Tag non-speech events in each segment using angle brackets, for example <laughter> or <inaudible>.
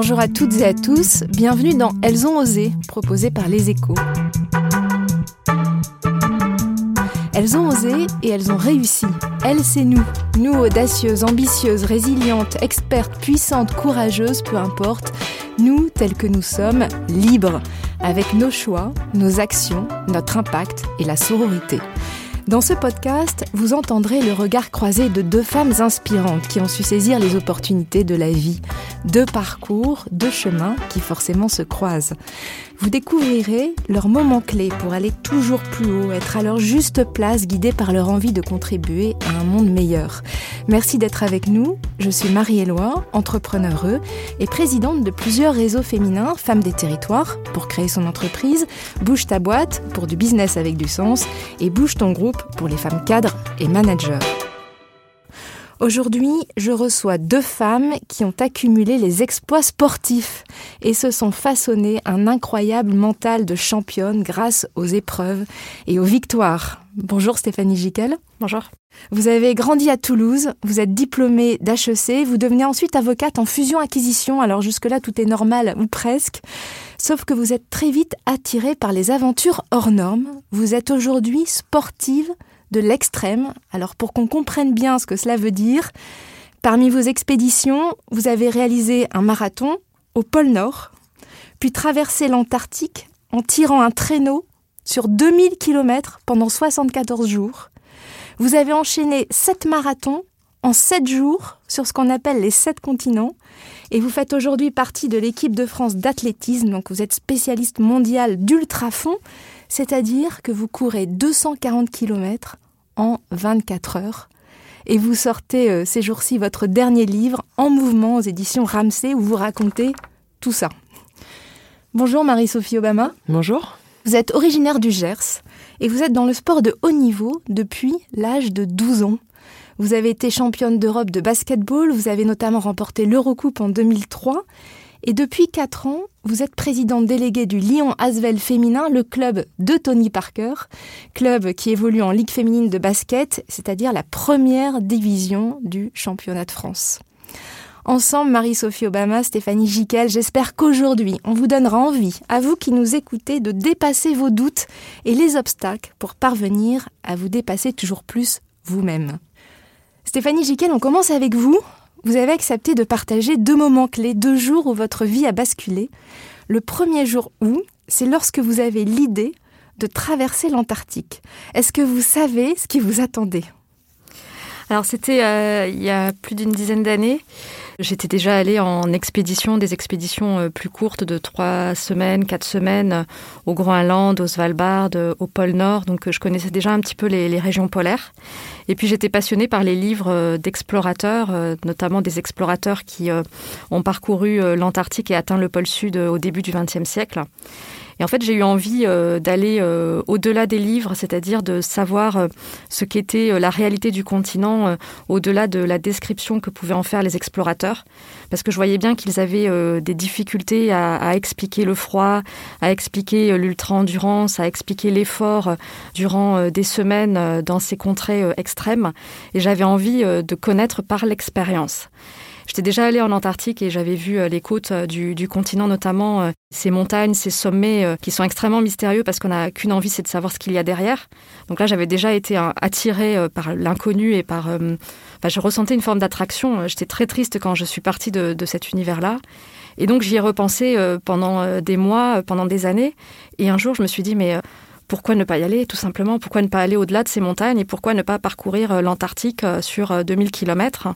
Bonjour à toutes et à tous, bienvenue dans Elles ont osé, proposé par Les Échos. Elles ont osé et elles ont réussi. Elles, c'est nous. Nous, audacieuses, ambitieuses, résilientes, expertes, puissantes, courageuses, peu importe. Nous, tels que nous sommes, libres, avec nos choix, nos actions, notre impact et la sororité. Dans ce podcast, vous entendrez le regard croisé de deux femmes inspirantes qui ont su saisir les opportunités de la vie. Deux parcours, deux chemins qui forcément se croisent. Vous découvrirez leurs moments clés pour aller toujours plus haut, être à leur juste place, guidés par leur envie de contribuer à un monde meilleur. Merci d'être avec nous. Je suis Marie-Éloi, entrepreneure et présidente de plusieurs réseaux féminins, Femmes des territoires, pour créer son entreprise, Bouge ta boîte, pour du business avec du sens, et Bouge ton groupe, pour les femmes cadres et managers. Aujourd'hui, je reçois deux femmes qui ont accumulé les exploits sportifs et se sont façonnées un incroyable mental de championne grâce aux épreuves et aux victoires. Bonjour Stéphanie Giquel. Bonjour. Vous avez grandi à Toulouse, vous êtes diplômée d'HEC, vous devenez ensuite avocate en fusion-acquisition, alors jusque-là tout est normal ou presque, sauf que vous êtes très vite attirée par les aventures hors normes. Vous êtes aujourd'hui sportive de l'extrême. Alors pour qu'on comprenne bien ce que cela veut dire, parmi vos expéditions, vous avez réalisé un marathon au pôle Nord, puis traversé l'Antarctique en tirant un traîneau sur 2000 km pendant 74 jours. Vous avez enchaîné 7 marathons en 7 jours sur ce qu'on appelle les 7 continents et vous faites aujourd'hui partie de l'équipe de France d'athlétisme, donc vous êtes spécialiste mondial d'ultrafond c'est-à-dire que vous courez 240 km en 24 heures. Et vous sortez euh, ces jours-ci votre dernier livre en mouvement aux éditions Ramsey où vous racontez tout ça. Bonjour Marie-Sophie Obama. Bonjour. Vous êtes originaire du Gers et vous êtes dans le sport de haut niveau depuis l'âge de 12 ans. Vous avez été championne d'Europe de basketball, vous avez notamment remporté l'Eurocoupe en 2003 et depuis 4 ans, vous êtes présidente déléguée du Lyon Asvel féminin, le club de Tony Parker, club qui évolue en Ligue féminine de basket, c'est-à-dire la première division du championnat de France. Ensemble, Marie-Sophie Obama, Stéphanie Giquel, j'espère qu'aujourd'hui, on vous donnera envie, à vous qui nous écoutez, de dépasser vos doutes et les obstacles pour parvenir à vous dépasser toujours plus vous-même. Stéphanie Giquel, on commence avec vous vous avez accepté de partager deux moments clés, deux jours où votre vie a basculé. Le premier jour où, c'est lorsque vous avez l'idée de traverser l'Antarctique. Est-ce que vous savez ce qui vous attendait? Alors c'était euh, il y a plus d'une dizaine d'années. J'étais déjà allée en expédition, des expéditions euh, plus courtes de trois semaines, quatre semaines, euh, au Groenland, au Svalbard, euh, au pôle Nord. Donc je connaissais déjà un petit peu les, régions polaires. Et puis j'étais passionnée par les livres d'explorateurs, notamment des explorateurs qui ont parcouru l'Antarctique et atteint le pôle Sud au début du XXe siècle. Et en fait, j'ai eu envie euh, d'aller euh, au-delà des livres, c'est-à-dire de savoir euh, ce qu'était la réalité du continent, au-delà de la description que pouvaient en faire les explorateurs, parce que je voyais bien qu'ils avaient des difficultés à, à, expliquer le froid, à expliquer l'ultra-endurance, à expliquer l'effort durant des semaines dans ces contrées extrêmes, et j'avais envie de connaître par l'expérience. J'étais déjà allée en Antarctique et j'avais vu euh, les côtes euh, du, continent, notamment euh, ces montagnes, ces sommets qui sont extrêmement mystérieux parce qu'on n'a qu'une envie, c'est de savoir ce qu'il y a derrière. Donc là, j'avais déjà été attirée par l'inconnu et par... je ressentais une forme d'attraction. J'étais très triste quand je suis partie de, cet univers-là. Et donc j'y ai repensé pendant des mois, pendant des années. Et un jour, je me suis dit, mais pourquoi ne pas y aller, tout simplement? Pourquoi ne pas aller au-delà de ces montagnes et pourquoi ne pas parcourir l'Antarctique sur 2000 kilomètres?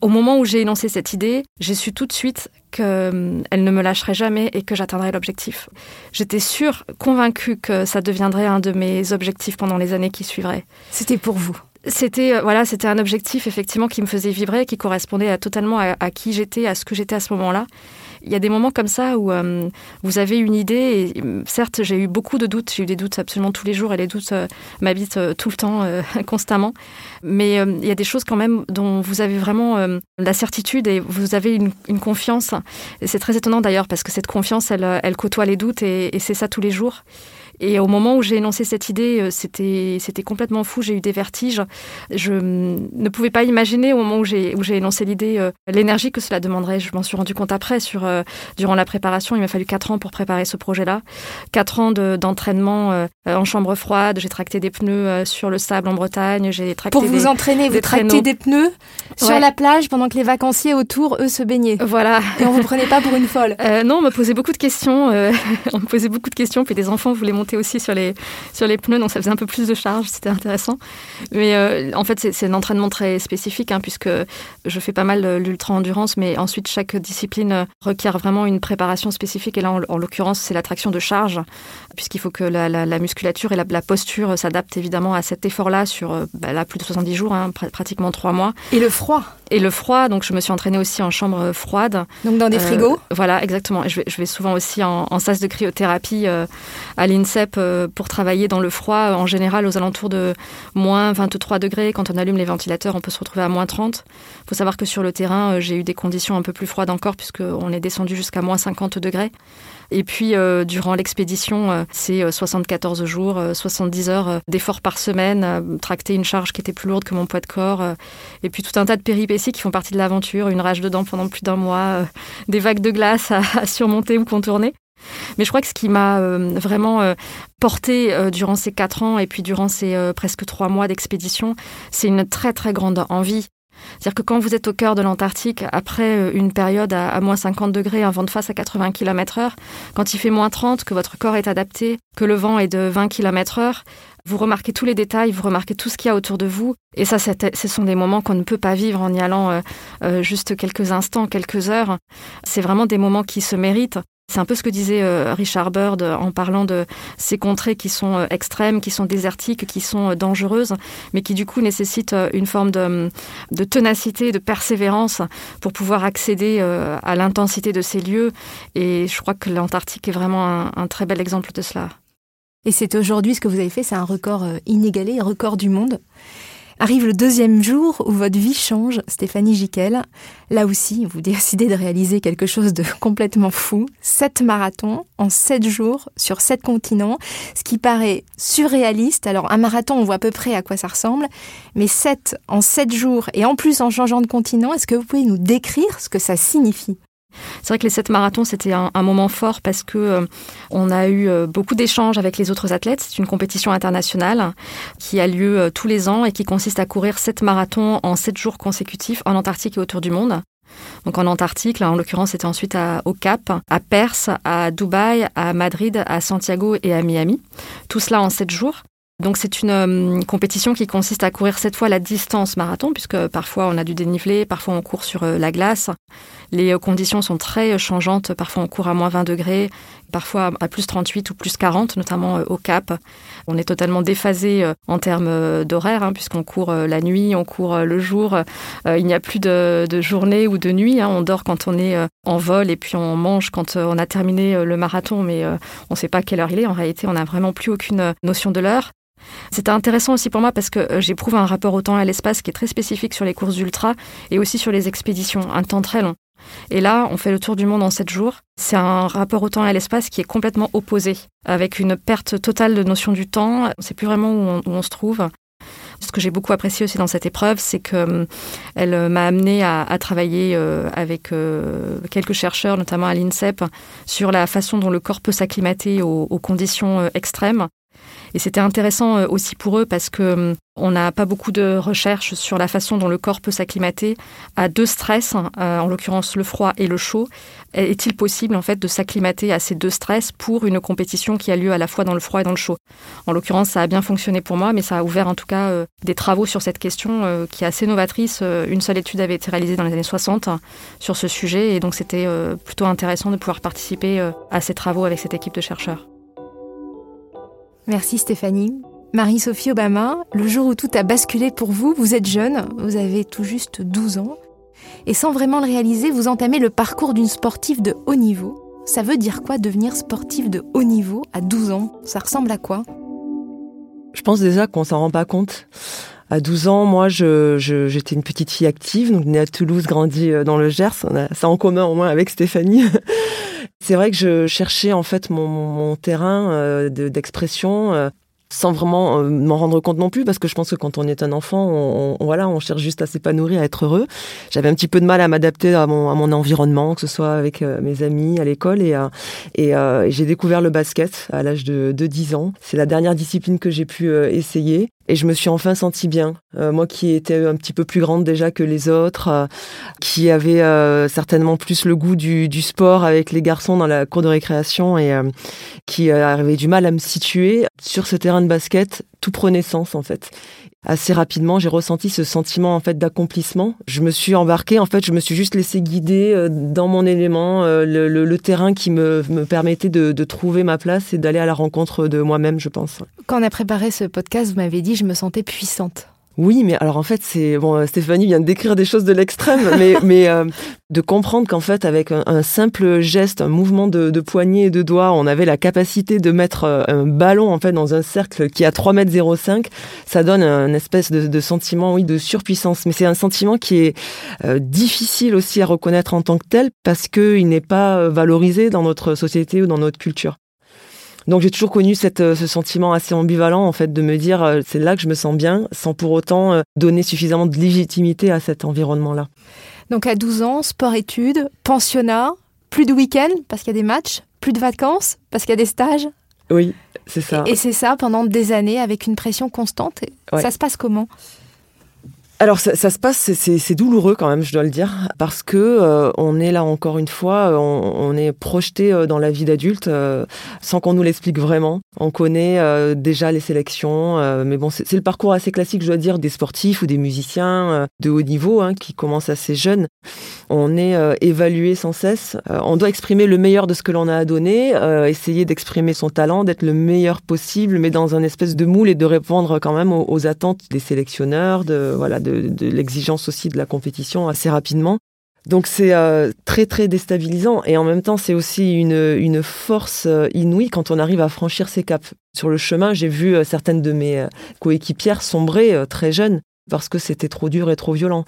Au moment où j'ai énoncé cette idée, j'ai su tout de suite qu'elle ne me lâcherait jamais et que j'atteindrais l'objectif. J'étais sûre, convaincue que ça deviendrait un de mes objectifs pendant les années qui suivraient. C'était pour vous C'était voilà, c'était un objectif effectivement qui me faisait vibrer, qui correspondait totalement à qui j'étais, à ce que j'étais à ce moment-là. Il y a des moments comme ça où euh, vous avez une idée, et euh, certes, j'ai eu beaucoup de doutes, j'ai eu des doutes absolument tous les jours, et les doutes euh, m'habitent tout le temps, <laughs> constamment. Mais il y a des choses quand même dont vous avez vraiment la certitude et vous avez une, confiance. C'est très étonnant d'ailleurs, parce que cette confiance, elle, elle côtoie les doutes, et, et c'est ça tous les jours. Et au moment où j'ai énoncé cette idée, euh, c'était c'était complètement fou. J'ai eu des vertiges. Je ne pouvais pas imaginer au moment où j'ai où j'ai énoncé l'idée euh, l'énergie que cela demanderait. Je m'en suis rendu compte après sur euh, durant la préparation. Il m'a fallu quatre ans pour préparer ce projet-là. Quatre ans d'entraînement en chambre froide. J'ai tracté des pneus sur le sable en Bretagne. J'ai tracté pour vous entraîner. Vous tractez des pneus sur la plage pendant que les vacanciers autour eux se baignaient. Voilà. Et on vous prenait pas pour une folle. <laughs> non, on me posait beaucoup de questions. <laughs> on me posait beaucoup de questions. Puis des enfants voulaient monter aussi sur les, sur les pneus, donc ça faisait un peu plus de charge, c'était intéressant. Mais euh, en fait, c'est un entraînement très spécifique, hein, puisque je fais pas mal l'ultra-endurance, mais ensuite, chaque discipline requiert vraiment une préparation spécifique. Et là, en, l'occurrence, c'est l'attraction de charge, puisqu'il faut que la, musculature et la, posture s'adaptent évidemment à cet effort-là sur euh, bah, là, plus de 70 jours, hein, pratiquement 3 mois. Et le froid? Et le froid, donc je me suis entraînée aussi en chambre froide. Donc dans des euh, frigos? Voilà, exactement. Et je vais, je vais souvent aussi en, en sas de cryothérapie à l'INSEE euh, pour travailler dans le froid, en général aux alentours de moins 23 degrés. Quand on allume les ventilateurs, on peut se retrouver à moins 30. Il faut savoir que sur le terrain, euh, j'ai eu des conditions un peu plus froides encore, puisqu'on est descendu jusqu'à moins 50 degrés. Et puis, euh, durant l'expédition, c'est 74 jours, 70 heures d'efforts par semaine, tracter une charge qui était plus lourde que mon poids de corps, et puis tout un tas de péripéties qui font partie de l'aventure, une rage dedans pendant plus d'un mois, <laughs> des vagues de glace à surmonter ou contourner. Mais je crois que ce qui m'a euh, vraiment euh, porté euh, durant ces quatre ans et puis durant ces presque trois mois d'expédition, c'est une très très grande envie. C'est-à-dire que quand vous êtes au cœur de l'Antarctique, après une période à, moins 50 degrés, un vent de face à 80 km heure, quand il fait moins 30, que votre corps est adapté, que le vent est de 20 km heure, vous remarquez tous les détails, vous remarquez tout ce qu'il y a autour de vous. Et ça, ce sont des moments qu'on ne peut pas vivre en y allant juste quelques instants, quelques heures. C'est vraiment des moments qui se méritent. C'est un peu ce que disait euh, Richard Bird en parlant de ces contrées qui sont euh, extrêmes, qui sont désertiques, qui sont euh, dangereuses, mais qui du coup nécessitent une forme de, de ténacité, de persévérance pour pouvoir accéder à l'intensité de ces lieux. Et je crois que l'Antarctique est vraiment un, un très bel exemple de cela. Et c'est aujourd'hui ce que vous avez fait, c'est un record inégalé, record du monde. Arrive le deuxième jour où votre vie change, Stéphanie Jiquel. Là aussi, vous décidez de réaliser quelque chose de <laughs> complètement fou. Sept marathons en sept jours sur sept continents, ce qui paraît surréaliste. Alors, un marathon, on voit à peu près à quoi ça ressemble, mais sept en sept jours et en plus en changeant de continent, est-ce que vous pouvez nous décrire ce que ça signifie? C'est vrai que les sept marathons, c'était un, moment fort parce que euh, on a eu euh, beaucoup d'échanges avec les autres athlètes. C'est une compétition internationale qui a lieu euh, tous les ans et qui consiste à courir sept marathons en sept jours consécutifs en Antarctique et autour du monde. Donc en Antarctique, en l'occurrence c'était ensuite au Cap, à Perse, à Dubaï, à Madrid, à Santiago et à Miami. Tout cela en sept jours. Donc c'est une euh, compétition qui consiste à courir cette fois la distance marathon, puisque parfois on a du dénivelé, parfois on court sur euh, la glace. Les euh, conditions sont très changeantes, parfois on court à moins 20 degrés, parfois à plus 38 ou plus 40, notamment au Cap. On est totalement déphasé en termes d'horaire, hein, puisqu'on court la nuit, on court le jour. Il n'y a plus de, journée ou de nuit. Hein. On dort quand on est en vol et puis on mange quand on a terminé le marathon, mais on ne sait pas quelle heure il est. En réalité, on n'a vraiment plus aucune notion de l'heure. C'était intéressant aussi pour moi parce que euh, j'éprouve un rapport au temps et à l'espace qui est très spécifique sur les courses ultra et aussi sur les expéditions, un temps très long. Et là, on fait le tour du monde en sept jours. C'est un rapport au temps et à l'espace qui est complètement opposé, avec une perte totale de notion du temps. On ne sait plus vraiment où on, se trouve. Ce que j'ai beaucoup apprécié aussi dans cette épreuve, c'est qu'elle euh, euh, m'a amené à, travailler avec quelques chercheurs, notamment à l'INSEP, sur la façon dont le corps peut s'acclimater aux, conditions extrêmes. Et c'était intéressant euh, aussi pour eux parce que hum, on n'a pas beaucoup de recherches sur la façon dont le corps peut s'acclimater à deux stress, euh, en l'occurrence le froid et le chaud. Est-il possible en fait de s'acclimater à ces deux stress pour une compétition qui a lieu à la fois dans le froid et dans le chaud? En l'occurrence, ça a bien fonctionné pour moi, mais ça a ouvert en tout cas euh, des travaux sur cette question qui est assez novatrice. Une seule étude avait été réalisée dans les années 60 sur ce sujet, et donc c'était plutôt intéressant de pouvoir participer à ces travaux avec cette équipe de chercheurs. Merci Stéphanie. Marie-Sophie Obama, le jour où tout a basculé pour vous, vous êtes jeune, vous avez tout juste 12 ans, et sans vraiment le réaliser, vous entamez le parcours d'une sportive de haut niveau. Ça veut dire quoi devenir sportive de haut niveau à 12 ans? Ça ressemble à quoi? Je pense déjà qu'on s'en rend pas compte. À 12 ans, moi, j'étais je, une petite fille active, donc née à Toulouse, grandie euh, dans le Gers. On a ça en commun au moins avec Stéphanie. <laughs> C'est vrai que je cherchais en fait mon, mon terrain euh, d'expression. Euh, sans vraiment euh, m'en rendre compte non plus, parce que je pense que quand on est un enfant, on, voilà, on cherche juste à s'épanouir, à être heureux. J'avais un petit peu de mal à m'adapter à mon, à mon environnement, que ce soit avec euh, mes amis à l'école, et, euh, et j'ai découvert le basket à l'âge de, de 10 ans. C'est la dernière discipline que j'ai pu essayer. Et je me suis enfin sentie bien. moi qui étais un petit peu plus grande déjà que les autres, qui avait certainement plus le goût du, du, sport avec les garçons dans la cour de récréation et qui avait du mal à me situer sur ce terrain de basket, tout prenait sens en fait. Assez rapidement, j'ai ressenti ce sentiment en fait d'accomplissement. Je me suis embarquée, en fait, je me suis juste laissé guider euh, dans mon élément, euh, le, terrain qui me, permettait de, de, trouver ma place et d'aller à la rencontre de moi-même, je pense. Quand on a préparé ce podcast, vous m'avez dit je me sentais puissante. Oui, mais alors en fait, c'est bon. Euh, Stéphanie vient de décrire des choses de l'extrême, <laughs> mais mais euh, de comprendre qu'en fait, avec un, simple geste, un mouvement de, de poignet et de doigts, on avait la capacité de mettre euh, un ballon en fait dans un cercle qui a 3 mètres 05, ça donne un espèce de, de sentiment, oui, de surpuissance. Mais c'est un sentiment qui est difficile aussi à reconnaître en tant que tel parce qu'il n'est pas valorisé dans notre société ou dans notre culture. Donc j'ai toujours connu cette, euh, ce sentiment assez ambivalent en fait de me dire euh, c'est là que je me sens bien sans pour autant euh, donner suffisamment de légitimité à cet environnement-là. Donc à 12 ans, sport-études, pensionnat, plus de week-end parce qu'il y a des matchs, plus de vacances parce qu'il y a des stages. Oui, c'est ça. Et c'est ça pendant des années avec une pression constante. Ça se passe comment? Alors ça, ça, se passe, c'est douloureux quand même, je dois le dire, parce que euh, on est là encore une fois, on, on est projeté euh, dans la vie d'adulte euh, sans qu'on nous l'explique vraiment. On connaît déjà les sélections, mais bon, c'est le parcours assez classique, je dois dire, des sportifs ou des musiciens de haut niveau hein, qui commencent assez jeunes. On est évalué sans cesse. on doit exprimer le meilleur de ce que l'on a à donner, essayer d'exprimer son talent, d'être le meilleur possible, mais dans un espèce de moule et de répondre quand même aux, attentes des sélectionneurs, de voilà l'exigence aussi de la compétition assez rapidement. Donc c'est euh, très très déstabilisant et en même temps c'est aussi une, une force euh, inouïe quand on arrive à franchir ces caps. Sur le chemin, j'ai vu euh, certaines de mes coéquipières sombrer très jeunes parce que c'était trop dur et trop violent.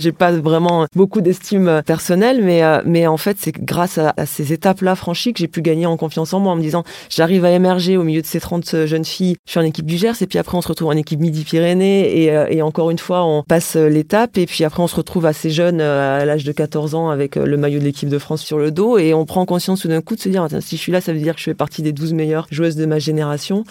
J'ai pas vraiment beaucoup d'estime personnelle, mais euh, mais en fait c'est grâce à, ces étapes-là franchies que j'ai pu gagner en confiance en moi, en me disant j'arrive à émerger au milieu de ces 30 jeunes filles. Je suis en équipe du Gers et puis après on se retrouve en équipe Midi-Pyrénées et, euh, et encore une fois on passe l'étape et puis après on se retrouve assez jeune euh, à l'âge de 14 ans avec le maillot de l'équipe de France sur le dos et on prend conscience tout d'un coup de se dire si je suis là ça veut dire que je fais partie des 12 meilleures joueuses de ma génération.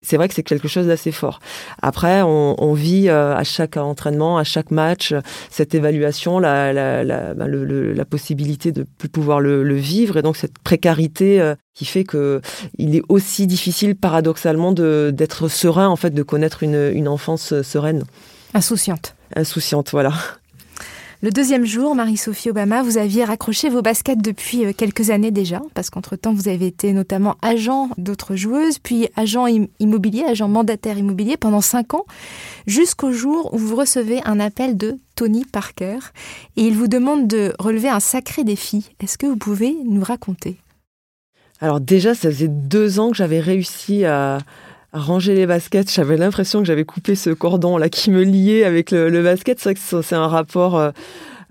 C'est vrai que c'est quelque chose d'assez fort. Après on, on vit à chaque entraînement, à chaque match cette évaluation, la, la, la, bah, le, la possibilité de plus pouvoir le, le, vivre et donc cette précarité euh, qui fait que il est aussi difficile paradoxalement d'être serein en fait, de connaître une, une enfance euh, sereine. Insouciante. Insouciante, voilà. Le deuxième jour, Marie-Sophie Obama, vous aviez raccroché vos baskets depuis euh, quelques années déjà, parce qu'entre-temps, vous avez été notamment agent d'autres joueuses, puis agent immobilier, agent mandataire immobilier pendant cinq ans, jusqu'au jour où vous recevez un appel de Tony Parker, et il vous demande de relever un sacré défi. Est-ce que vous pouvez nous raconter? Alors déjà, ça faisait deux ans que j'avais réussi à ranger les baskets. J'avais l'impression que j'avais coupé ce cordon là qui me liait avec le, basket. C'est vrai que c'est un rapport euh,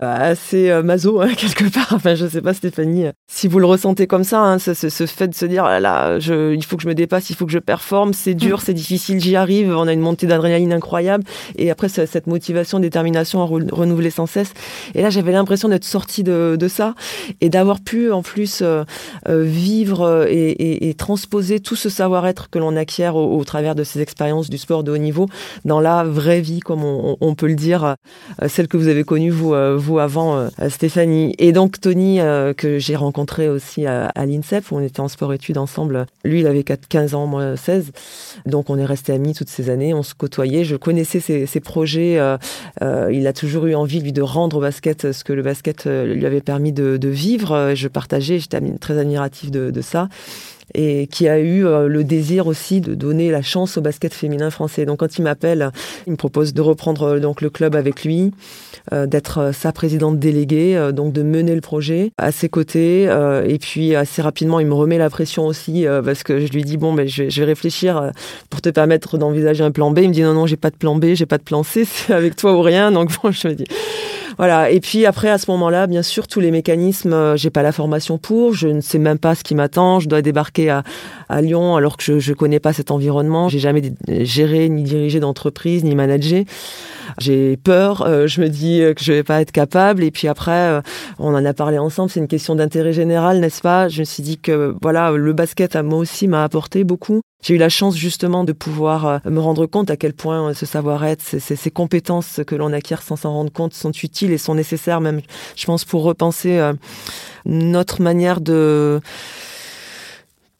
assez euh, maso hein, <laughs> quelque part. Enfin, je sais pas, Stéphanie, si vous le ressentez comme ça, hein, ce, ce, fait de se dire ah là, je, il faut que je me dépasse, il faut que je performe, c'est dur, mm. c'est difficile, j'y arrive. On a une montée d'adrénaline incroyable, et après cette motivation, détermination à renouveler sans cesse. Et là, j'avais l'impression d'être sortie de, de, ça et d'avoir pu en plus euh, euh, vivre et, et, et, transposer tout ce savoir-être que l'on acquiert au, au, travers de ces expériences du sport de haut niveau dans la vraie vie, comme on, on peut le dire, celle que vous avez connue vous, vous avant euh, Stéphanie. Et donc Tony, euh, que j'ai rencontré aussi à, l'INSEP, où on était en sport-études ensemble. Lui, il avait 4, 15 ans, moi 16. Donc on est restés amis toutes ces années, on se côtoyait. Je connaissais ses, projets. Euh, il a toujours eu envie, lui, de rendre au basket ce que le basket lui avait permis de, vivre. Je partageais, j'étais très admiratif de ça. Et qui a eu euh, le désir aussi de donner la chance au basket féminin français. Donc quand il m'appelle, il me propose de reprendre euh, donc le club avec lui, euh, d'être sa présidente déléguée, donc de mener le projet à ses côtés. et puis assez rapidement, il me remet la pression aussi parce que je lui dis bon, ben je, je vais réfléchir pour te permettre d'envisager un plan B. Il me dit non non, j'ai pas de plan B, j'ai pas de plan C, <laughs> c'est avec toi ou rien. Donc bon, je me dis voilà. Et puis après, à ce moment-là, bien sûr, tous les mécanismes, euh, j'ai pas la formation pour, je ne sais même pas ce qui m'attend. Je dois débarquer à, à Lyon alors que je, je connais pas cet environnement. J'ai jamais géré ni dirigé d'entreprise ni managé. J'ai peur. Euh, je me dis que je vais pas être capable. Et puis après, euh, on en a parlé ensemble. C'est une question d'intérêt général, n'est-ce pas? Je me suis dit que voilà, le basket à moi aussi m'a apporté beaucoup. J'ai eu la chance justement de pouvoir euh, me rendre compte à quel point euh, ce savoir-être, ces, ces, compétences que l'on acquiert sans s'en rendre compte sont utiles et sont nécessaires même, je pense, pour repenser euh, notre manière de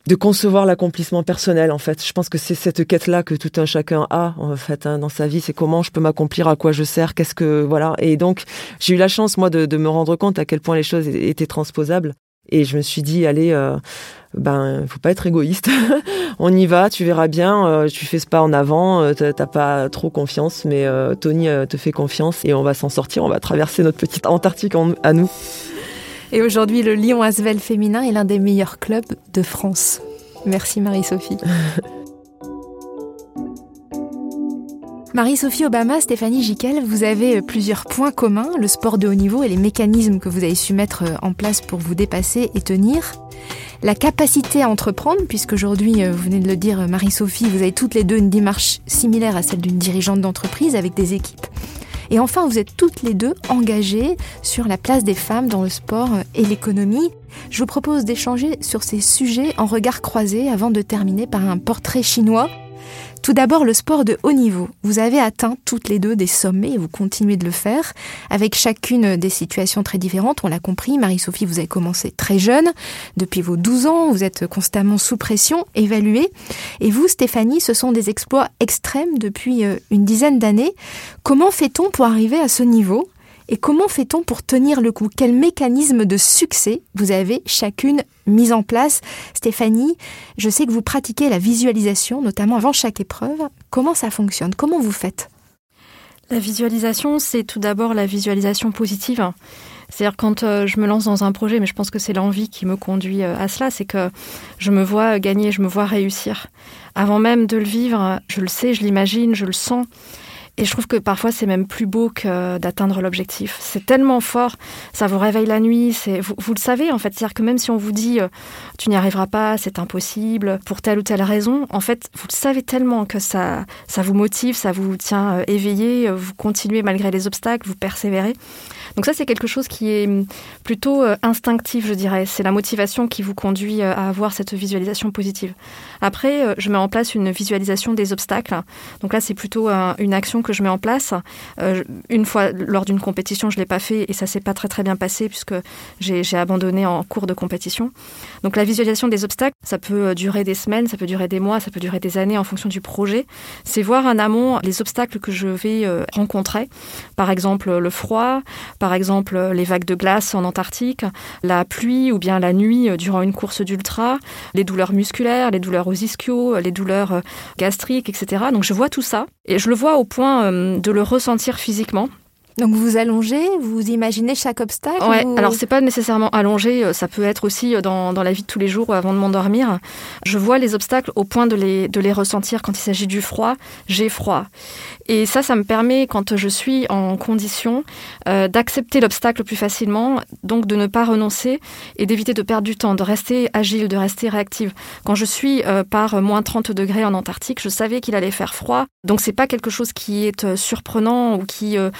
de concevoir l'accomplissement personnel en fait. Je pense que c'est cette quête-là que tout un chacun a en fait hein, dans sa vie. C'est comment je peux m'accomplir, à quoi je sers, qu'est-ce que voilà. Et donc j'ai eu la chance moi de, de, me rendre compte à quel point les choses étaient transposables. Et je me suis dit allez, euh, ben faut pas être égoïste. <laughs> On y va, tu verras bien. Euh, tu fais ce pas en avant, euh, t'as pas trop confiance, mais euh, Tony euh, te fait confiance et on va s'en sortir. On va traverser notre petite Antarctique en, à nous. Et aujourd'hui, le Lyon Asvel féminin est l'un des meilleurs clubs de France. Merci Marie-Sophie. <laughs> Marie-Sophie Obama, Stéphanie Jiquel, vous avez plusieurs points communs, le sport de haut niveau et les mécanismes que vous avez su mettre en place pour vous dépasser et tenir la capacité à entreprendre, puisque aujourd'hui, euh, vous venez de le dire, Marie-Sophie, vous avez toutes les deux une démarche similaire à celle d'une dirigeante d'entreprise avec des équipes. Et enfin, vous êtes toutes les deux engagées sur la place des femmes dans le sport et l'économie. Je vous propose d'échanger sur ces sujets en regard croisé avant de terminer par un portrait chinois tout d'abord, le sport de haut niveau. Vous avez atteint toutes les deux des sommets et vous continuez de le faire, avec chacune des situations très différentes. On l'a compris, Marie-Sophie, vous avez commencé très jeune. Depuis vos 12 ans, vous êtes constamment sous pression, évaluée. Et vous, Stéphanie, ce sont des exploits extrêmes depuis euh, une dizaine d'années. Comment fait-on pour arriver à ce niveau? Et comment fait-on pour tenir le coup? Quel mécanisme de succès vous avez chacune mis en place? Stéphanie, je sais que vous pratiquez la visualisation, notamment avant chaque épreuve. Comment ça fonctionne? Comment vous faites? La visualisation, c'est tout d'abord la visualisation positive. C'est-à-dire quand euh, je me lance dans un projet, mais je pense que c'est l'envie qui me conduit euh, à cela, c'est que je me vois gagner, je me vois réussir. Avant même de le vivre, je le sais, je l'imagine, je le sens. Et je trouve que parfois c'est même plus beau que d'atteindre l'objectif. C'est tellement fort, ça vous réveille la nuit. C'est vous, le savez en fait, c'est-à-dire que même si on vous dit euh, tu n'y arriveras pas, c'est impossible pour telle ou telle raison, en fait vous le savez tellement que ça ça vous motive, ça vous tient euh, éveillé, euh, vous continuez malgré les obstacles, vous persévérez. Donc ça c'est quelque chose qui est hum, plutôt instinctif, je dirais. C'est la motivation qui vous conduit à avoir cette visualisation positive. Après, je mets en place une visualisation des obstacles. Donc là c'est plutôt une action que je mets en place. Euh, une fois lors d'une compétition, je l'ai pas fait et ça s'est pas très très bien passé puisque j'ai abandonné en cours de compétition. Donc la visualisation des obstacles, ça peut euh, durer des semaines, ça peut durer des mois, ça peut durer des années en fonction du projet. C'est voir en amont les obstacles que je vais euh, rencontrer. Par exemple le froid, par exemple les vagues de glace en Antarctique, la pluie ou bien la nuit durant une course d'ultra, les douleurs musculaires, les douleurs aux ischios, les douleurs gastriques, etc. Donc je vois tout ça et je le vois au point euh, de le ressentir physiquement. Donc vous allongez, vous imaginez chaque obstacle Ouais, ou... alors c'est pas nécessairement allongé, euh, ça peut être aussi euh, dans, dans la vie de tous les jours avant de m'endormir. Je vois les obstacles au point de les, de les ressentir quand il s'agit du froid, j'ai froid. Et ça, ça me permet, quand je suis en condition, euh, d'accepter l'obstacle plus facilement, donc de ne pas renoncer et d'éviter de perdre du temps, de rester agile, de rester réactive. Quand je suis euh, par moins 30 degrés en Antarctique, je savais qu'il allait faire froid, donc c'est pas quelque chose qui est euh, surprenant ou qui euh,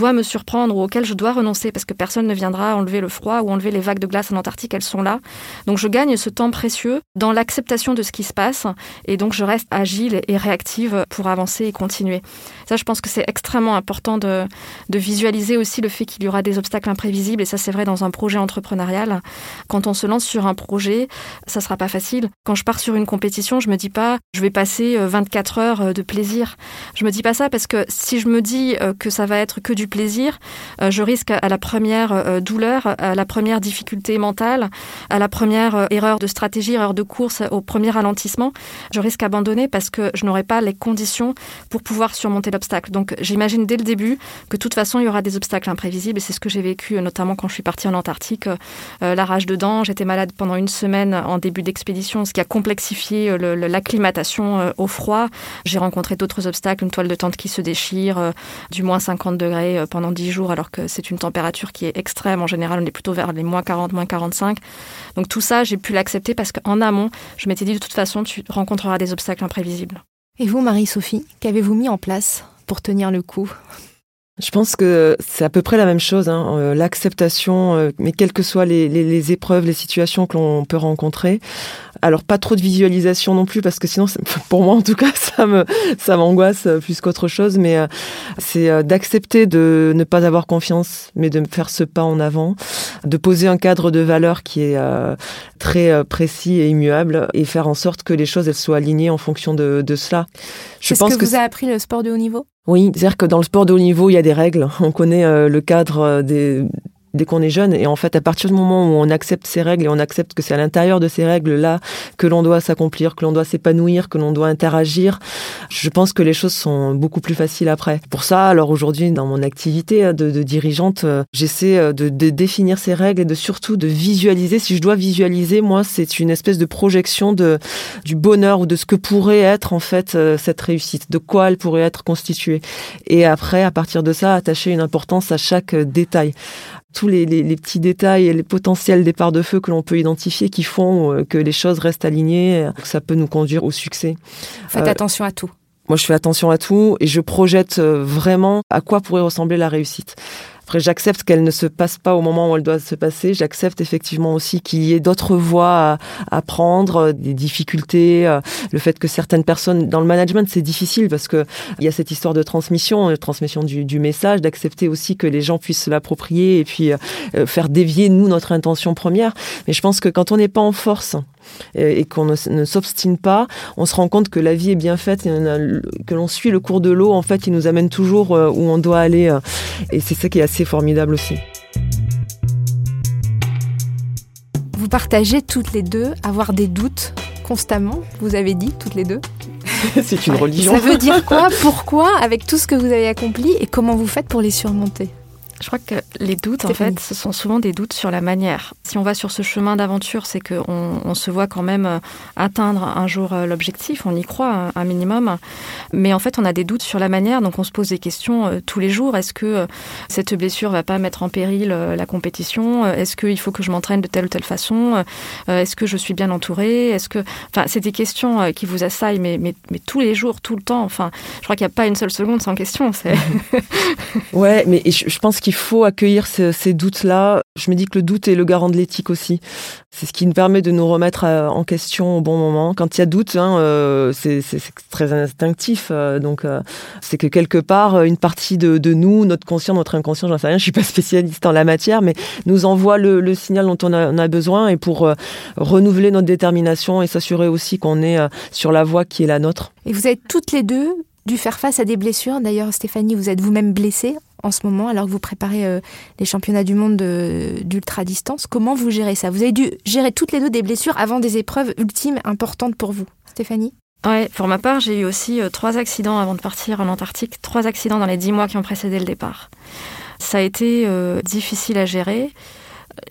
euh, doit me surprendre ou auquel je dois renoncer parce que personne ne viendra enlever le froid ou enlever les vagues de glace en Antarctique, elles sont là. Donc je gagne ce temps précieux dans l'acceptation de ce qui se passe et donc je reste agile et réactive pour avancer et continuer. Ça, je pense que c'est extrêmement important de, de, visualiser aussi le fait qu'il y aura des obstacles imprévisibles. Et ça, c'est vrai dans un projet entrepreneurial. Quand on se lance sur un projet, ça sera pas facile. Quand je pars sur une compétition, je me dis pas, je vais passer 24 heures de plaisir. Je me dis pas ça parce que si je me dis que ça va être que du plaisir, je risque à la première douleur, à la première difficulté mentale, à la première erreur de stratégie, erreur de course, au premier ralentissement, je risque d'abandonner parce que je n'aurai pas les conditions pour pouvoir surmonter l'obstacle. Donc j'imagine dès le début que de toute façon il y aura des obstacles imprévisibles et c'est ce que j'ai vécu notamment quand je suis partie en Antarctique. la rage dedans, j'étais malade pendant une semaine en début d'expédition, ce qui a complexifié l'acclimatation au froid. J'ai rencontré d'autres obstacles, une toile de tente qui se déchire, euh, du moins 50 degrés euh, pendant 10 jours, alors que c'est une température qui est extrême. En général, on est plutôt vers les moins 40, moins 45. Donc tout ça, j'ai pu l'accepter parce qu'en amont, je m'étais dit de toute façon, tu rencontreras des obstacles imprévisibles. Et vous, Marie-Sophie, qu'avez-vous mis en place pour tenir le coup? Je pense que c'est à peu près la même chose, hein. Euh, l'acceptation, euh, mais quelles que soient les, les, les épreuves, les situations que l'on peut rencontrer. Alors pas trop de visualisation non plus, parce que sinon, <laughs> pour moi en tout cas, <laughs> ça me ça m'angoisse plus qu'autre chose. Mais euh, c'est d'accepter de ne pas avoir confiance, mais de faire ce pas en avant, de poser un cadre de valeur qui est très précis et immuable, et faire en sorte que les choses elles soient alignées en fonction de, de cela. Je pense ce que, que vous a appris le sport de haut niveau? Oui, c'est-à-dire que dans le sport de haut niveau, il y a des règles. On connaît euh, le cadre euh, des, dès qu'on est jeune. Et en fait, à partir du moment où on accepte ces règles et on accepte que c'est à l'intérieur de ces règles-là que l'on doit s'accomplir, que l'on doit s'épanouir, que l'on doit interagir, je pense que les choses sont beaucoup plus faciles après. Pour ça, alors aujourd'hui, dans mon activité de, de dirigeante, euh, j'essaie euh, de, de, définir ces règles et de surtout de visualiser. Si je dois visualiser, moi, c'est une espèce de projection de, du bonheur ou de ce que pourrait être en fait euh, cette réussite, de quoi elle pourrait être constituée. Et après, à partir de ça, attacher une importance à chaque détail tous les, petits détails et les potentiels départs de feu que l'on peut identifier qui font euh, que les choses restent alignées, que ça peut nous conduire au succès. Faites euh, attention à tout. Moi, je fais attention à tout et je projette euh, vraiment à quoi pourrait ressembler la réussite. Après, j'accepte qu'elle ne se passe pas au moment où elle doit se passer. J'accepte effectivement aussi qu'il y ait d'autres voies à, prendre, des difficultés, euh, le fait que certaines personnes dans le management c'est difficile parce que il y a cette histoire de transmission, de transmission du, du message, d'accepter aussi que les gens puissent se l'approprier et puis euh, faire dévier nous notre intention première. Mais je pense que quand on n'est pas en force et, qu'on ne, s'obstine pas, on se rend compte que la vie est bien faite, et que l'on suit le cours de l'eau, en fait, il nous amène toujours euh, où on doit aller. Euh, et c'est ça qui est assez formidable aussi. Vous partagez toutes les deux avoir des doutes constamment, vous avez dit toutes les deux <laughs> C'est une religion. Ça veut dire quoi? Pourquoi? Avec tout ce que vous avez accompli et comment vous faites pour les surmonter? Je crois que les doutes, en fait, ce sont souvent des doutes sur la manière. Si on va sur ce chemin d'aventure, c'est qu'on on se voit quand même euh, atteindre un jour euh, l'objectif, on y croit un minimum. Mais en fait, on a des doutes sur la manière, donc on se pose des questions euh, tous les jours. Est-ce que cette blessure va pas mettre en péril la compétition Est-ce qu'il faut que je m'entraîne de telle ou telle façon Est-ce que je suis bien entourée Est-ce que, enfin, c'est des questions qui vous assaillent, mais, mais, mais, tous les jours, tout le temps. Enfin, je crois qu'il n'y a pas une seule seconde sans question. ouais, mais je pense qu'il il faut accueillir ces, doutes-là. Je me dis que le doute est le garant de l'éthique aussi. C'est ce qui nous permet de nous remettre euh, en question au bon moment. Quand il y a doute, hein, euh, c'est très instinctif. Euh, donc, c'est que quelque part, une partie de, nous, notre conscient, notre inconscient, j'en sais rien, je suis pas spécialiste en la matière, mais nous envoie le, signal dont on a, besoin et pour renouveler notre détermination et s'assurer aussi qu'on est sur la voie qui est la nôtre. Et vous êtes toutes les deux dû faire face à des blessures. D'ailleurs, Stéphanie, vous êtes vous-même blessée en ce moment, alors que vous préparez euh, les championnats du monde d'ultra-distance. Comment vous gérez ça? Vous avez dû gérer toutes les deux des blessures avant des épreuves ultimes importantes pour vous. Stéphanie? Ouais, pour ma part, j'ai eu aussi euh, trois accidents avant de partir en Antarctique, trois accidents dans les dix mois qui ont précédé le départ. Ça a été euh, difficile à gérer.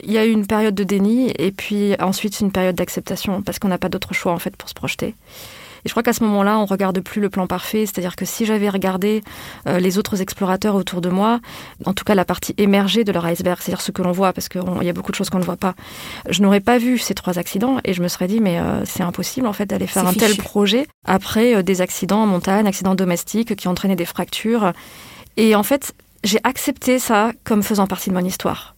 Il y a eu une période de déni et puis ensuite une période d'acceptation parce qu'on n'a pas d'autre choix en fait pour se projeter. Et je crois qu'à ce moment-là, on regarde plus le plan parfait. C'est-à-dire que si j'avais regardé euh, les autres explorateurs autour de moi, en tout cas la partie émergée de leur iceberg, c'est-à-dire ce que l'on voit, parce qu'il y a beaucoup de choses qu'on ne voit pas, je n'aurais pas vu ces trois accidents et je me serais dit, mais euh, c'est impossible en fait d'aller faire un tel projet après euh, des accidents en montagne, accidents domestiques qui entraînaient des fractures. Et en fait, j'ai accepté ça comme faisant partie de mon histoire.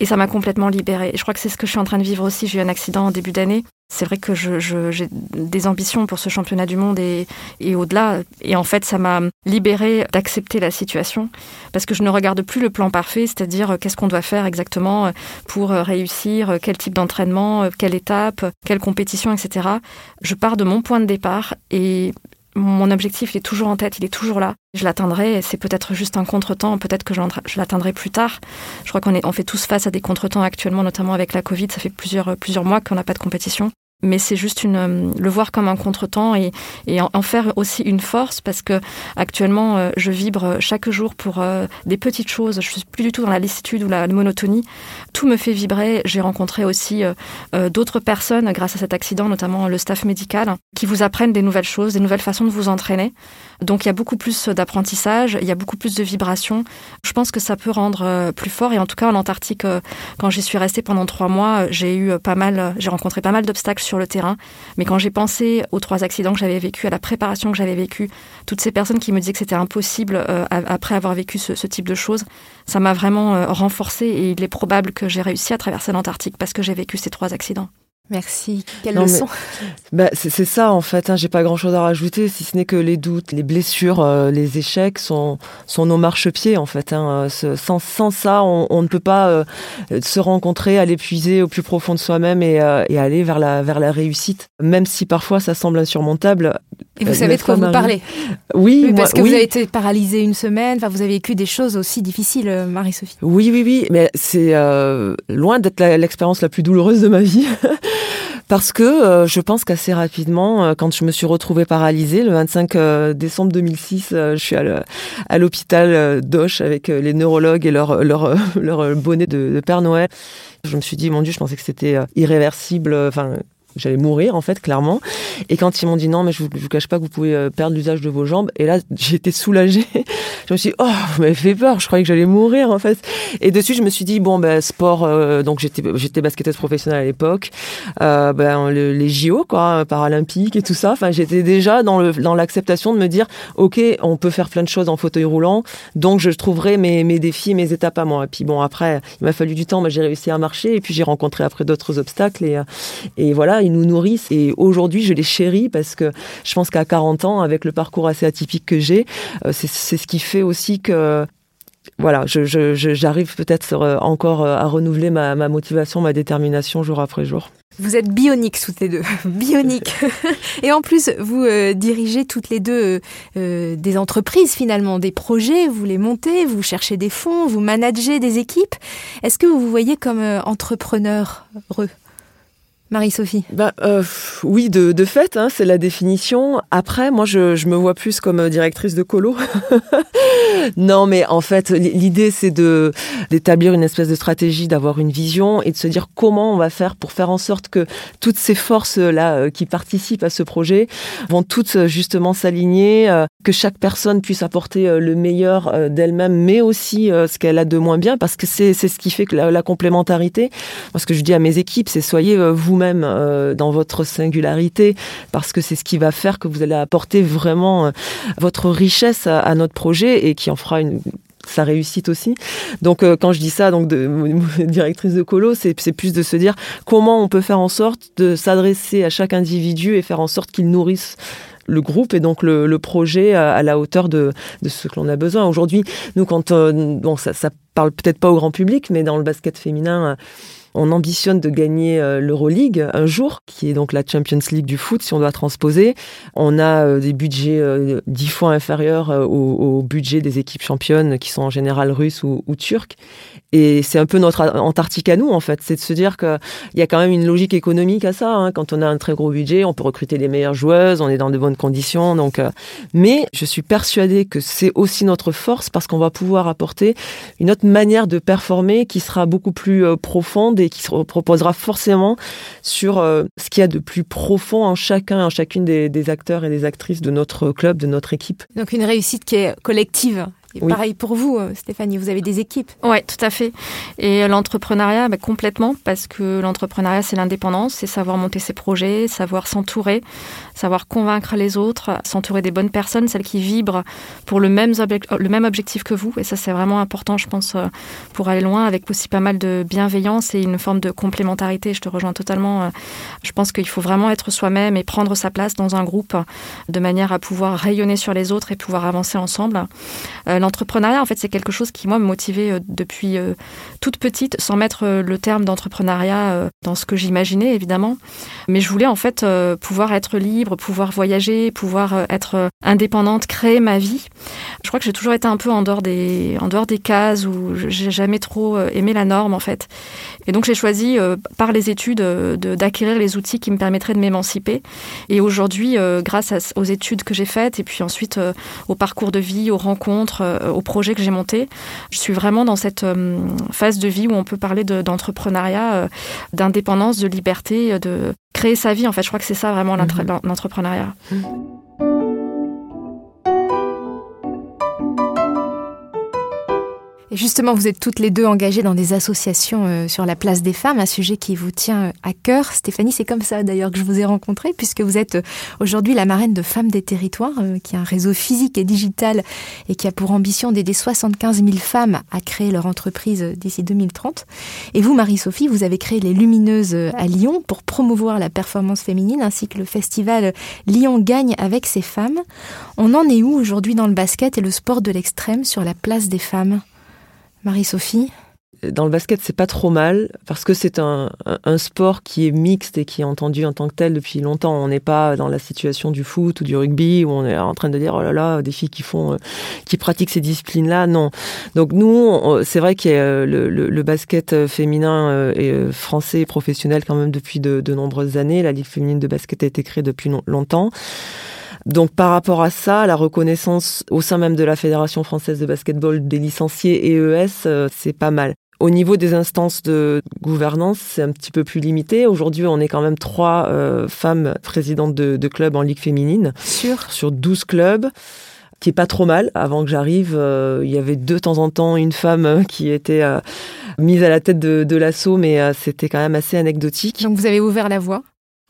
Et ça m'a complètement libérée. Et je crois que c'est ce que je suis en train de vivre aussi. J'ai eu un accident en début d'année. C'est vrai que j'ai des ambitions pour ce championnat du monde et, et au-delà. Et en fait, ça m'a libérée d'accepter la situation parce que je ne regarde plus le plan parfait, c'est-à-dire euh, qu'est-ce qu'on doit faire exactement euh, pour euh, réussir, quel type d'entraînement, quelle étape, quelle compétition, etc. Je pars de mon point de départ et mon objectif est toujours en tête, il est toujours là. Je l'atteindrai, c'est peut-être juste un contretemps, peut-être que je l'atteindrai plus tard. Je crois qu'on on fait tous face à des contretemps actuellement, notamment avec la Covid. Ça fait plusieurs, plusieurs mois qu'on n'a pas de compétition mais c'est juste une, euh, le voir comme un contretemps et, et en, faire aussi une force parce que actuellement euh, je vibre chaque jour pour euh, des petites choses. Je suis plus du tout dans la lassitude ou la monotonie. Tout me fait vibrer. J'ai rencontré aussi d'autres personnes grâce à cet accident, notamment le staff médical, qui vous apprennent des nouvelles choses, des nouvelles façons de vous entraîner. Donc il y a beaucoup plus d'apprentissage, il y a beaucoup plus de vibrations. Je pense que ça peut rendre plus fort et en tout cas en Antarctique, quand j'y suis restée pendant trois mois, j'ai eu pas mal, j'ai rencontré pas mal d'obstacles sur le terrain. Mais quand j'ai pensé aux trois accidents que j'avais vécus, à la préparation que j'avais vécue, toutes ces personnes qui me disaient que c'était impossible euh, après avoir vécu ce, type de choses, ça m'a vraiment euh, renforcé et il est probable que j'ai réussi à traverser l'Antarctique parce que j'ai vécu ces trois accidents. Merci. Quelle leçon <laughs> bah, C'est ça en fait. Hein, J'ai pas grand chose à rajouter, si ce n'est que les doutes, les blessures, euh, les échecs sont, sont nos marchepieds en fait. Hein. Sans, sans, ça, on, on, ne peut pas euh, se rencontrer, aller puiser au plus profond de soi-même et, euh, et, aller vers la, vers la réussite. Même si parfois ça semble insurmontable. Et vous savez de quoi vous parlez Oui, parce que vous avez été paralysée une semaine. Enfin, vous avez vécu des choses aussi difficiles, Marie-Sophie. Oui, oui, oui. Mais c'est loin d'être l'expérience la plus douloureuse de ma vie. <laughs> Parce que euh, je pense qu'assez rapidement, euh, quand je me suis retrouvée paralysée, le 25 euh, décembre 2006, je suis à l'hôpital d'Oche avec les neurologues et leur, leur, <laughs> leur bonnet de, de, Père Noël. Je me suis dit, mon Dieu, je pensais que c'était irréversible. Enfin, j'allais mourir en fait clairement. Et quand ils m'ont dit non mais je vous, vous cache pas que vous pouvez euh, perdre l'usage de vos jambes. Et là <laughs> j'étais soulagée. <laughs> Je me suis dit oh vous m'avez fait peur. Je croyais que j'allais mourir en fait. Et dessus je me suis dit bon ben sport euh, donc j'étais j'étais basketteuse professionnelle à l'époque. Euh, ben les JO quoi paralympiques et tout ça. Enfin j'étais déjà dans le dans l'acceptation de me dire ok on peut faire plein de choses en fauteuil roulant. Donc je trouverai mes mes défis mes étapes à moi. Et puis bon après il m'a fallu du temps. Mais j'ai réussi à marcher. Et puis j'ai rencontré après d'autres obstacles. Et et voilà ils nous nourrissent et aujourd'hui je les chéris parce que je pense qu'à 40 ans, avec le parcours assez atypique que j'ai, euh, c'est ce qui fait aussi que voilà, j'arrive peut-être euh, encore euh, à renouveler ma, motivation, ma détermination jour après jour. Vous êtes bioniques toutes les deux, <laughs> bioniques. <laughs> Et en plus, vous dirigez toutes les deux des entreprises finalement, des projets, vous les montez, vous cherchez des fonds, vous managez des équipes. Est-ce que vous vous voyez comme entrepreneur heureux Marie-Sophie bah, euh, Oui, de, de fait, hein, c'est la définition. Après, moi, je, je, me vois plus comme euh, directrice de colo. <laughs> non, mais en fait, l'idée, c'est de d'établir une espèce de stratégie, d'avoir une vision et de se dire comment on va faire pour faire en sorte que toutes ces forces-là euh, qui participent à ce projet vont toutes euh, justement s'aligner, que chaque personne puisse apporter le meilleur d'elle-même, mais aussi ce qu'elle a de moins bien, parce que c'est ce qui fait que la, la complémentarité, moi, ce que je dis à mes équipes, c'est soyez vous même euh, dans votre singularité, parce que c'est ce qui va faire que vous allez apporter vraiment euh, votre richesse à, notre projet et qui en fera une sa réussite aussi. Donc euh, quand je dis ça, donc <laughs> directrice de colo, c'est plus de se dire comment on peut faire en sorte de s'adresser à chaque individu et faire en sorte qu'il nourrisse le groupe et donc le, projet à, la hauteur de, ce que l'on a besoin. Aujourd'hui, nous, quand bon, ça, ça parle peut-être pas au grand public, mais dans le basket féminin, on ambitionne de gagner euh, l'Euroleague un jour, qui est donc la Champions League du foot, si on doit transposer. On a euh, des budgets euh, dix fois inférieurs au, budget des équipes championnes, qui sont en général russes ou, turques. Et c'est un peu notre Antarctique à nous, en fait. C'est de se dire qu'il y a quand même une logique économique à ça. Hein. Quand on a un très gros budget, on peut recruter les meilleures joueuses, on est dans de bonnes conditions. Donc, Mais je suis persuadée que c'est aussi notre force parce qu'on va pouvoir apporter une autre manière de performer qui sera beaucoup plus euh, et qui se proposera forcément sur euh, ce qu'il y a de plus profond en chacun, en chacune des, des acteurs et des actrices de notre club, de notre équipe. Donc une réussite qui est collective pareil pour vous, euh, Stéphanie, vous avez des équipes. Oui, tout à fait. Et l'entrepreneuriat, bah, complètement, parce que l'entrepreneuriat, c'est l'indépendance, c'est savoir monter ses projets, savoir s'entourer, savoir convaincre les autres, s'entourer des bonnes personnes, celles qui vibrent pour le même, le même objectif que vous. Et ça, c'est vraiment important, je pense, euh, pour aller loin, avec aussi pas mal de bienveillance et une forme de complémentarité. Je te rejoins totalement. Euh. Je pense qu'il faut vraiment être soi-même et prendre sa place dans un groupe de manière à pouvoir rayonner sur les autres et pouvoir avancer ensemble l'entrepreneuriat, en fait, c'est quelque chose qui, moi, me motivait depuis toute petite, sans mettre le terme d'entrepreneuriat dans ce que j'imaginais, évidemment. Mais je voulais, en fait, pouvoir être libre, pouvoir voyager, pouvoir être indépendante, créer ma vie. Je crois que j'ai toujours été un peu en dehors des, en dehors des cases où j'ai jamais trop aimé la norme, en fait. Et donc, j'ai choisi, par les études, d'acquérir les outils qui me permettraient de m'émanciper. Et aujourd'hui, grâce aux études que j'ai faites et puis ensuite au parcours de vie, aux rencontres, euh, aux projets que j'ai montés. Je suis vraiment dans cette euh, phase de vie où on peut parler d'entrepreneuriat, euh, d'indépendance, de liberté, de créer sa vie. En fait, je crois que c'est ça vraiment mhm. l'entrepreneuriat. Mhm. Et justement, vous êtes toutes les deux engagées dans des associations euh, sur la place des femmes, un sujet qui vous tient euh, à cœur. Stéphanie, c'est comme ça d'ailleurs que je vous ai rencontré, puisque vous êtes euh, aujourd'hui la marraine de Femmes des Territoires, qui est un réseau physique et digital et qui a pour ambition d'aider 75 000 femmes à créer leur entreprise d'ici 2030. Et vous, Marie-Sophie, vous avez créé les Lumineuses à Lyon pour promouvoir la performance féminine, ainsi que le festival Lyon gagne avec ses femmes. On en est où aujourd'hui dans le basket et le sport de l'extrême sur la place des femmes? Marie-Sophie dans le basket, c'est pas trop mal parce que c'est un, sport qui est mixte et qui est entendu en tant que tel depuis longtemps. On n'est pas dans la situation du foot ou du rugby où on est en train de dire oh là là des filles qui font, euh, qui pratiquent ces disciplines-là. Non. Donc nous, c'est vrai que euh, le, basket féminin et euh, français professionnel quand même depuis de, de nombreuses années. La ligue féminine de basket a été créée depuis longtemps. Donc par rapport à ça, la reconnaissance au sein même de la Fédération française de basketball des licenciés EES, euh, c'est pas mal. Au niveau des instances de gouvernance, c'est un petit peu plus limité. Aujourd'hui, on est quand même trois euh, femmes présidentes de, clubs en ligue féminine. Sur Sur 12 clubs qui est pas trop mal. Avant que j'arrive, euh, il y avait de temps en temps une femme qui était mise à la tête de, de l'assaut, mais c'était quand même assez anecdotique. Donc vous avez ouvert la voie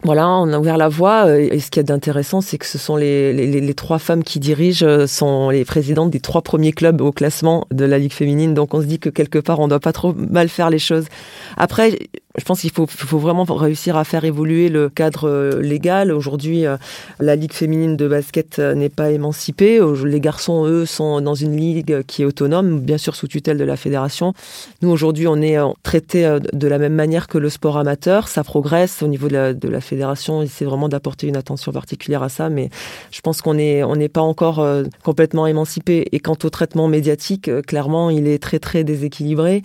voilà, on a ouvert la voie. Euh, et ce qui est d'intéressant, c'est que ce sont les, les, les, trois femmes qui dirigent, euh, sont les présidentes des trois premiers clubs au classement de la Ligue féminine. Donc on se dit que quelque part, on doit pas trop mal faire les choses. Après, je pense qu'il faut, vraiment réussir à faire évoluer le cadre euh, légal. Aujourd'hui, la Ligue féminine de basket n'est pas émancipée. Les garçons, eux, sont dans une ligue qui est autonome, bien sûr sous tutelle de la fédération. Nous, aujourd'hui, on est traité de la même manière que le sport amateur. Ça progresse au niveau de la, de la fédération essaie vraiment d'apporter une attention particulière à ça, mais je pense qu'on est on n'est pas encore euh, complètement émancipé. Et quant au traitement médiatique, euh, clairement, il est très très déséquilibré.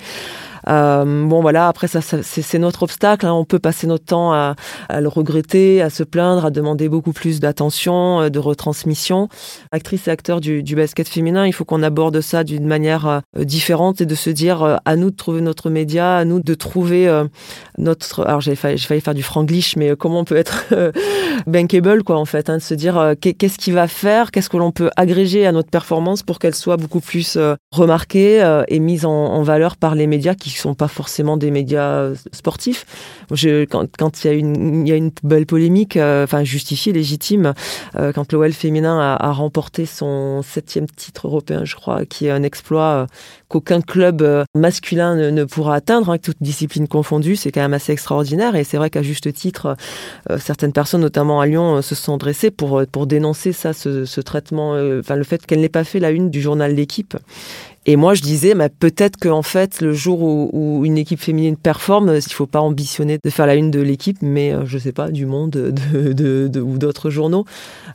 Euh, bon voilà, après ça, c'est notre obstacle. Hein. On peut passer notre temps à, le regretter, à se plaindre, à demander beaucoup plus d'attention, euh, de retransmission. Actrice et acteur du, basket féminin, il faut qu'on aborde ça d'une manière euh, différente et de se dire à nous de trouver notre média, à nous de trouver notre. Alors j'ai failli, failli, faire du franglish, mais comment on peut être bankable quoi en fait, hein, de se dire qu'est-ce qui va faire, qu'est-ce que l'on peut agréger à notre performance pour qu'elle soit beaucoup plus remarquée et mise en, en valeur par les médias qui sont pas forcément des médias euh, sportifs. Quand, il y a une, belle polémique, euh, enfin justifiée, légitime, euh, quand l'OL féminin a, a, remporté son septième titre européen, je crois, qui est un exploit qu'aucun club masculin ne, pourra atteindre, hein, toute discipline confondue, c'est quand même assez extraordinaire. Et c'est vrai qu'à juste titre, certaines personnes, notamment à Lyon, se sont dressées pour pour dénoncer ça, ce, ce traitement, enfin le fait qu'elle n'ait pas fait la une du journal L'équipe et moi, je disais, peut-être qu'en fait, le jour où, une équipe féminine performe, il faut pas ambitionner de faire la une de l'équipe, mais euh, je sais pas, du monde de, de, ou d'autres journaux.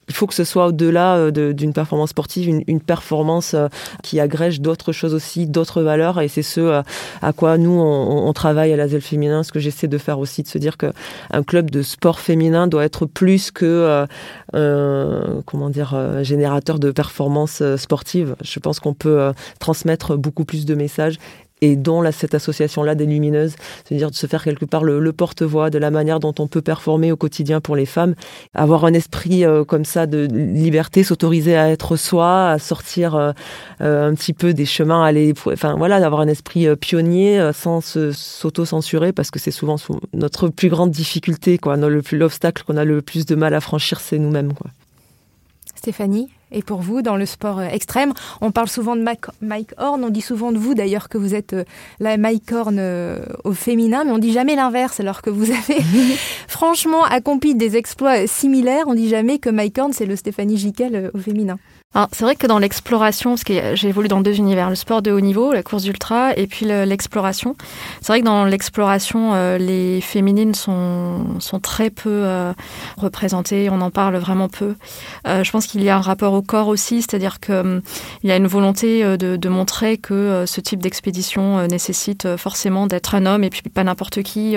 Il faut que ce soit au-delà euh, d'une performance sportive, une, performance euh, qui agrège d'autres choses aussi, d'autres valeurs. Et c'est ce à quoi nous, on, travaille à la l'ASEL féminin, ce que j'essaie de faire aussi, de se dire qu'un club de sport féminin doit être plus que, euh, comment dire, générateur de performances sportives. Je pense qu'on peut transmettre transmettre beaucoup plus de messages et dont là, cette association-là des lumineuses, c'est-à-dire de se faire quelque part le, porte-voix de la manière dont on peut performer au quotidien pour les femmes, avoir un esprit euh, comme ça de liberté, s'autoriser à être soi, à sortir euh, euh, un petit peu des chemins, aller, enfin voilà, d'avoir un esprit pionnier sans s'auto-censurer parce que c'est souvent notre plus grande difficulté, quoi, l'obstacle qu'on a le plus de mal à franchir, c'est nous-mêmes, quoi. Stéphanie? Et pour vous dans le sport euh, extrême. On parle souvent de Mike Horn, on dit souvent de vous d'ailleurs que vous êtes euh, la Mike Horn euh, au féminin, mais on dit jamais l'inverse alors que vous avez <laughs> franchement accompli des exploits similaires. On dit jamais que Mike Horn c'est le Stéphanie Giquel au féminin. C'est vrai que dans l'exploration, parce que j'ai évolué dans deux univers, le sport de haut niveau, la course d'ultra, et puis l'exploration. C'est vrai que dans l'exploration, euh, les féminines sont, sont très peu euh, représentées, on en parle vraiment peu. Euh, je pense qu'il y a un rapport au corps aussi, c'est-à-dire qu'il hum, y a une volonté de, de montrer que ce type d'expédition nécessite forcément d'être un homme et puis pas n'importe qui.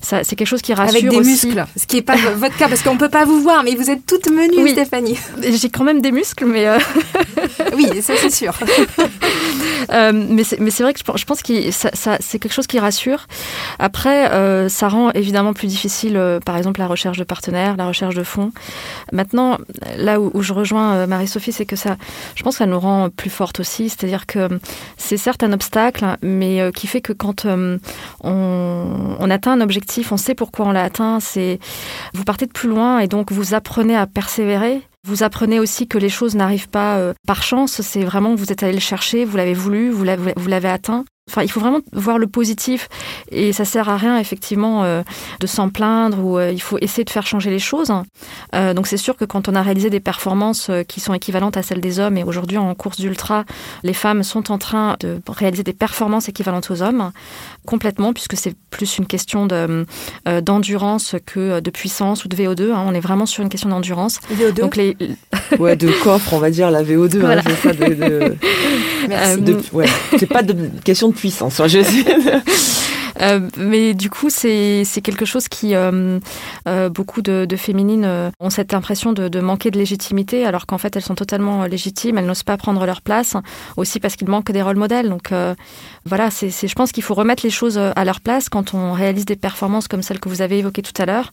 c'est quelque chose qui rassure Avec des aussi. muscles, ce qui n'est pas votre cas, parce qu'on ne peut pas vous voir, mais vous êtes toute menue, Stéphanie. J'ai quand même des muscles, mais euh, <laughs> oui, ça c'est sûr. <laughs> Euh, mais c'est vrai que je pense que c'est quelque chose qui rassure. Après, euh, ça rend évidemment plus difficile, par exemple, la recherche de partenaires, la recherche de fonds. Maintenant, là où, je rejoins Marie-Sophie, c'est que ça, je pense que ça nous rend plus fortes aussi. C'est-à-dire que c'est certes un obstacle, mais qui fait que quand on, on, atteint un objectif, on sait pourquoi on l'a atteint. C'est vous partez de plus loin et donc vous apprenez à persévérer vous apprenez aussi que les choses n'arrivent pas euh, par chance, c'est vraiment vous êtes allé le chercher, vous l'avez voulu, vous l'avez atteint. Enfin, il faut vraiment voir le positif et ça sert à rien effectivement euh, de s'en plaindre ou euh, il faut essayer de faire changer les choses. Euh, donc c'est sûr que quand on a réalisé des performances qui sont équivalentes à celles des hommes et aujourd'hui en course d'ultra, les femmes sont en train de réaliser des performances équivalentes aux hommes complètement puisque c'est plus une question de d'endurance que de puissance ou de VO2. Hein. On est vraiment sur une question d'endurance. VO2. Donc les ouais de coffre, on va dire la VO2. Hein, voilà. Hein, ça de, de... <laughs> Merci. ouais, c'est pas de question de puissance. <laughs> Euh, mais du coup, c'est quelque chose qui, euh, euh, beaucoup de, féminines ont cette impression de, manquer de légitimité, alors qu'en fait, elles sont totalement légitimes, elles n'osent pas prendre leur place, aussi parce qu'il manque des rôles modèles. Donc voilà, c'est je pense qu'il faut remettre les choses à leur place quand on réalise des performances comme celles que vous avez évoquées tout à l'heure.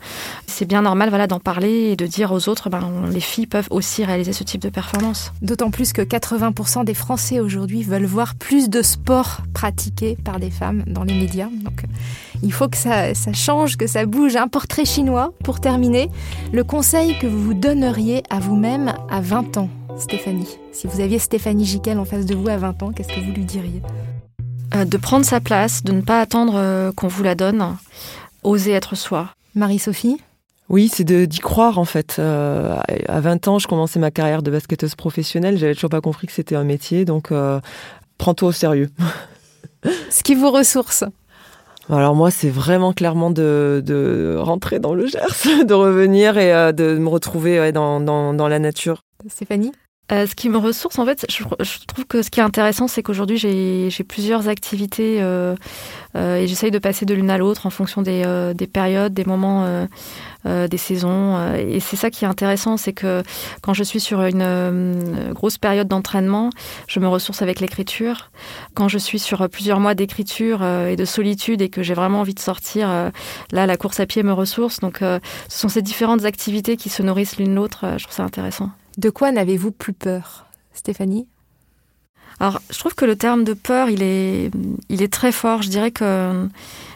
C'est bien normal voilà, d'en parler et de dire aux autres, ben, les filles peuvent aussi réaliser ce type de performance. D'autant plus que 80% des Français aujourd'hui veulent voir plus de sport pratiqué par des femmes dans les médias. Donc il faut que ça, change, que ça bouge. Un portrait chinois, pour terminer, le conseil que vous vous donneriez à vous-même à 20 ans, Stéphanie. Si vous aviez Stéphanie Giquel en face de vous à 20 ans, qu'est-ce que vous lui diriez? Euh, De prendre sa place, de ne pas attendre euh, qu'on vous la donne, oser être soi. Marie-Sophie? Oui, c'est d'y croire en fait. Euh, à 20 ans, je commençais ma carrière de basketteuse professionnelle. J'avais toujours pas compris que c'était un métier, donc prends-toi au sérieux. <laughs> Ce qui vous ressource alors moi, c'est vraiment clairement de, rentrer dans le Gers, <laughs> de revenir et euh, de me retrouver dans, dans, la nature. Stéphanie? Euh, ce qui me ressource, en fait, je, trouve que ce qui est intéressant, c'est qu'aujourd'hui, j'ai plusieurs activités euh, euh, et j'essaye de passer de l'une à l'autre en fonction des, des, périodes, des moments, des saisons. et c'est ça qui est intéressant, c'est que quand je suis sur une grosse période d'entraînement, je me ressource avec l'écriture. Quand je suis sur plusieurs mois d'écriture et de solitude et que j'ai vraiment envie de sortir, là, la course à pied me ressource. Donc, ce sont ces différentes activités qui se nourrissent l'une l'autre. je trouve ça intéressant. De quoi n'avez-vous plus peur, Stéphanie? Alors, je trouve que le terme de peur, il est, il est très fort. Je dirais que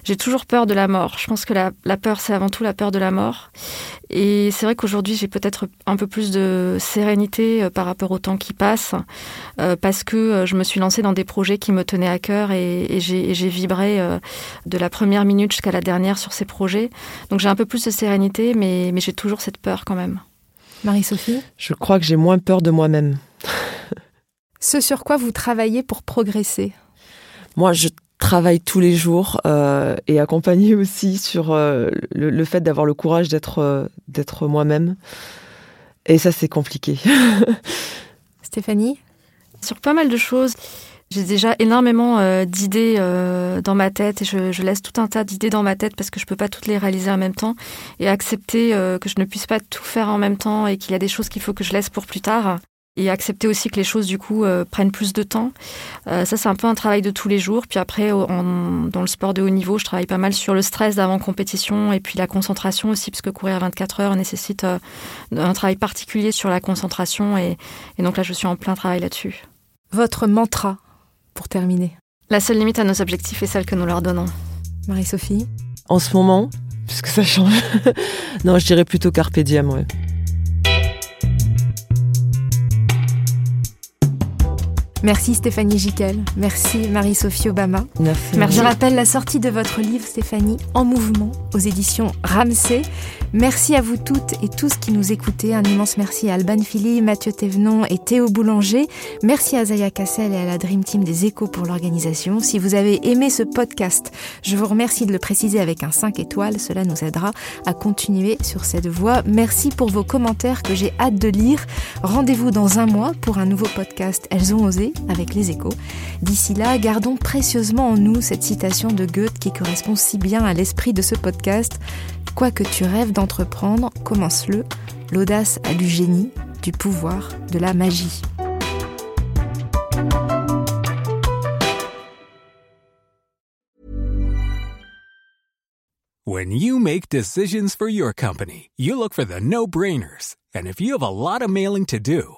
j'ai toujours peur de la mort. Je pense que la, peur, c'est avant tout la peur de la mort. Et c'est vrai qu'aujourd'hui, j'ai peut-être un peu plus de sérénité euh, par rapport au temps qui passe, euh, parce que euh, je me suis lancée dans des projets qui me tenaient à cœur et, j'ai vibré de la première minute jusqu'à la dernière sur ces projets. Donc j'ai un peu plus de sérénité, mais j'ai toujours cette peur quand même. Marie-Sophie Je crois que j'ai moins peur de moi-même. <laughs> Ce sur quoi vous travaillez pour progresser Moi, je travaille tous les jours euh, et accompagné aussi sur euh, le, fait d'avoir le courage d'être euh, d'être moi-même. Et ça, c'est compliqué. <laughs> Stéphanie? Sur pas mal de choses. J'ai déjà énormément euh, d'idées euh, dans ma tête et je, laisse tout un tas d'idées dans ma tête parce que je peux pas toutes les réaliser en même temps et accepter euh, que je ne puisse pas tout faire en même temps et qu'il y a des choses qu'il faut que je laisse pour plus tard et accepter aussi que les choses du coup prennent plus de temps. ça c'est un peu un travail de tous les jours. Puis après dans le sport de haut niveau, je travaille pas mal sur le stress d'avant compétition et puis la concentration aussi parce que courir à 24 heures nécessite un travail particulier sur la concentration et donc là je suis en plein travail là-dessus. Votre mantra? Pour terminer La seule limite à nos objectifs est celle que nous leur donnons. Marie-Sophie En ce moment, puisque ça change. <laughs> non, je dirais plutôt Carpe Diem, ouais. Merci Stéphanie Giquel. Merci Marie-Sophie Obama. Merci. Je rappelle la sortie de votre livre Stéphanie En mouvement aux éditions Ramsey. Merci à vous toutes et tous qui nous écoutez. Un immense merci à Alban Philly, Mathieu Thévenon et Théo Boulanger. Merci à Zaya Cassel et à la Dream Team des Échos pour l'organisation. Si vous avez aimé ce podcast, je vous remercie de le préciser avec un 5 étoiles. Cela nous aidera à continuer sur cette voie. Merci pour vos commentaires que j'ai hâte de lire. Rendez-vous dans un mois pour un nouveau podcast Elles ont osé avec les Échos. D'ici là, gardons précieusement en nous cette citation de Goethe qui correspond si bien à l'esprit de ce podcast. Quoi que tu rêves d'entreprendre, commence-le. L'audace a du génie, du pouvoir, de la magie. When you make decisions for your company, you look for the no-brainers. And if you have a lot of mailing to do,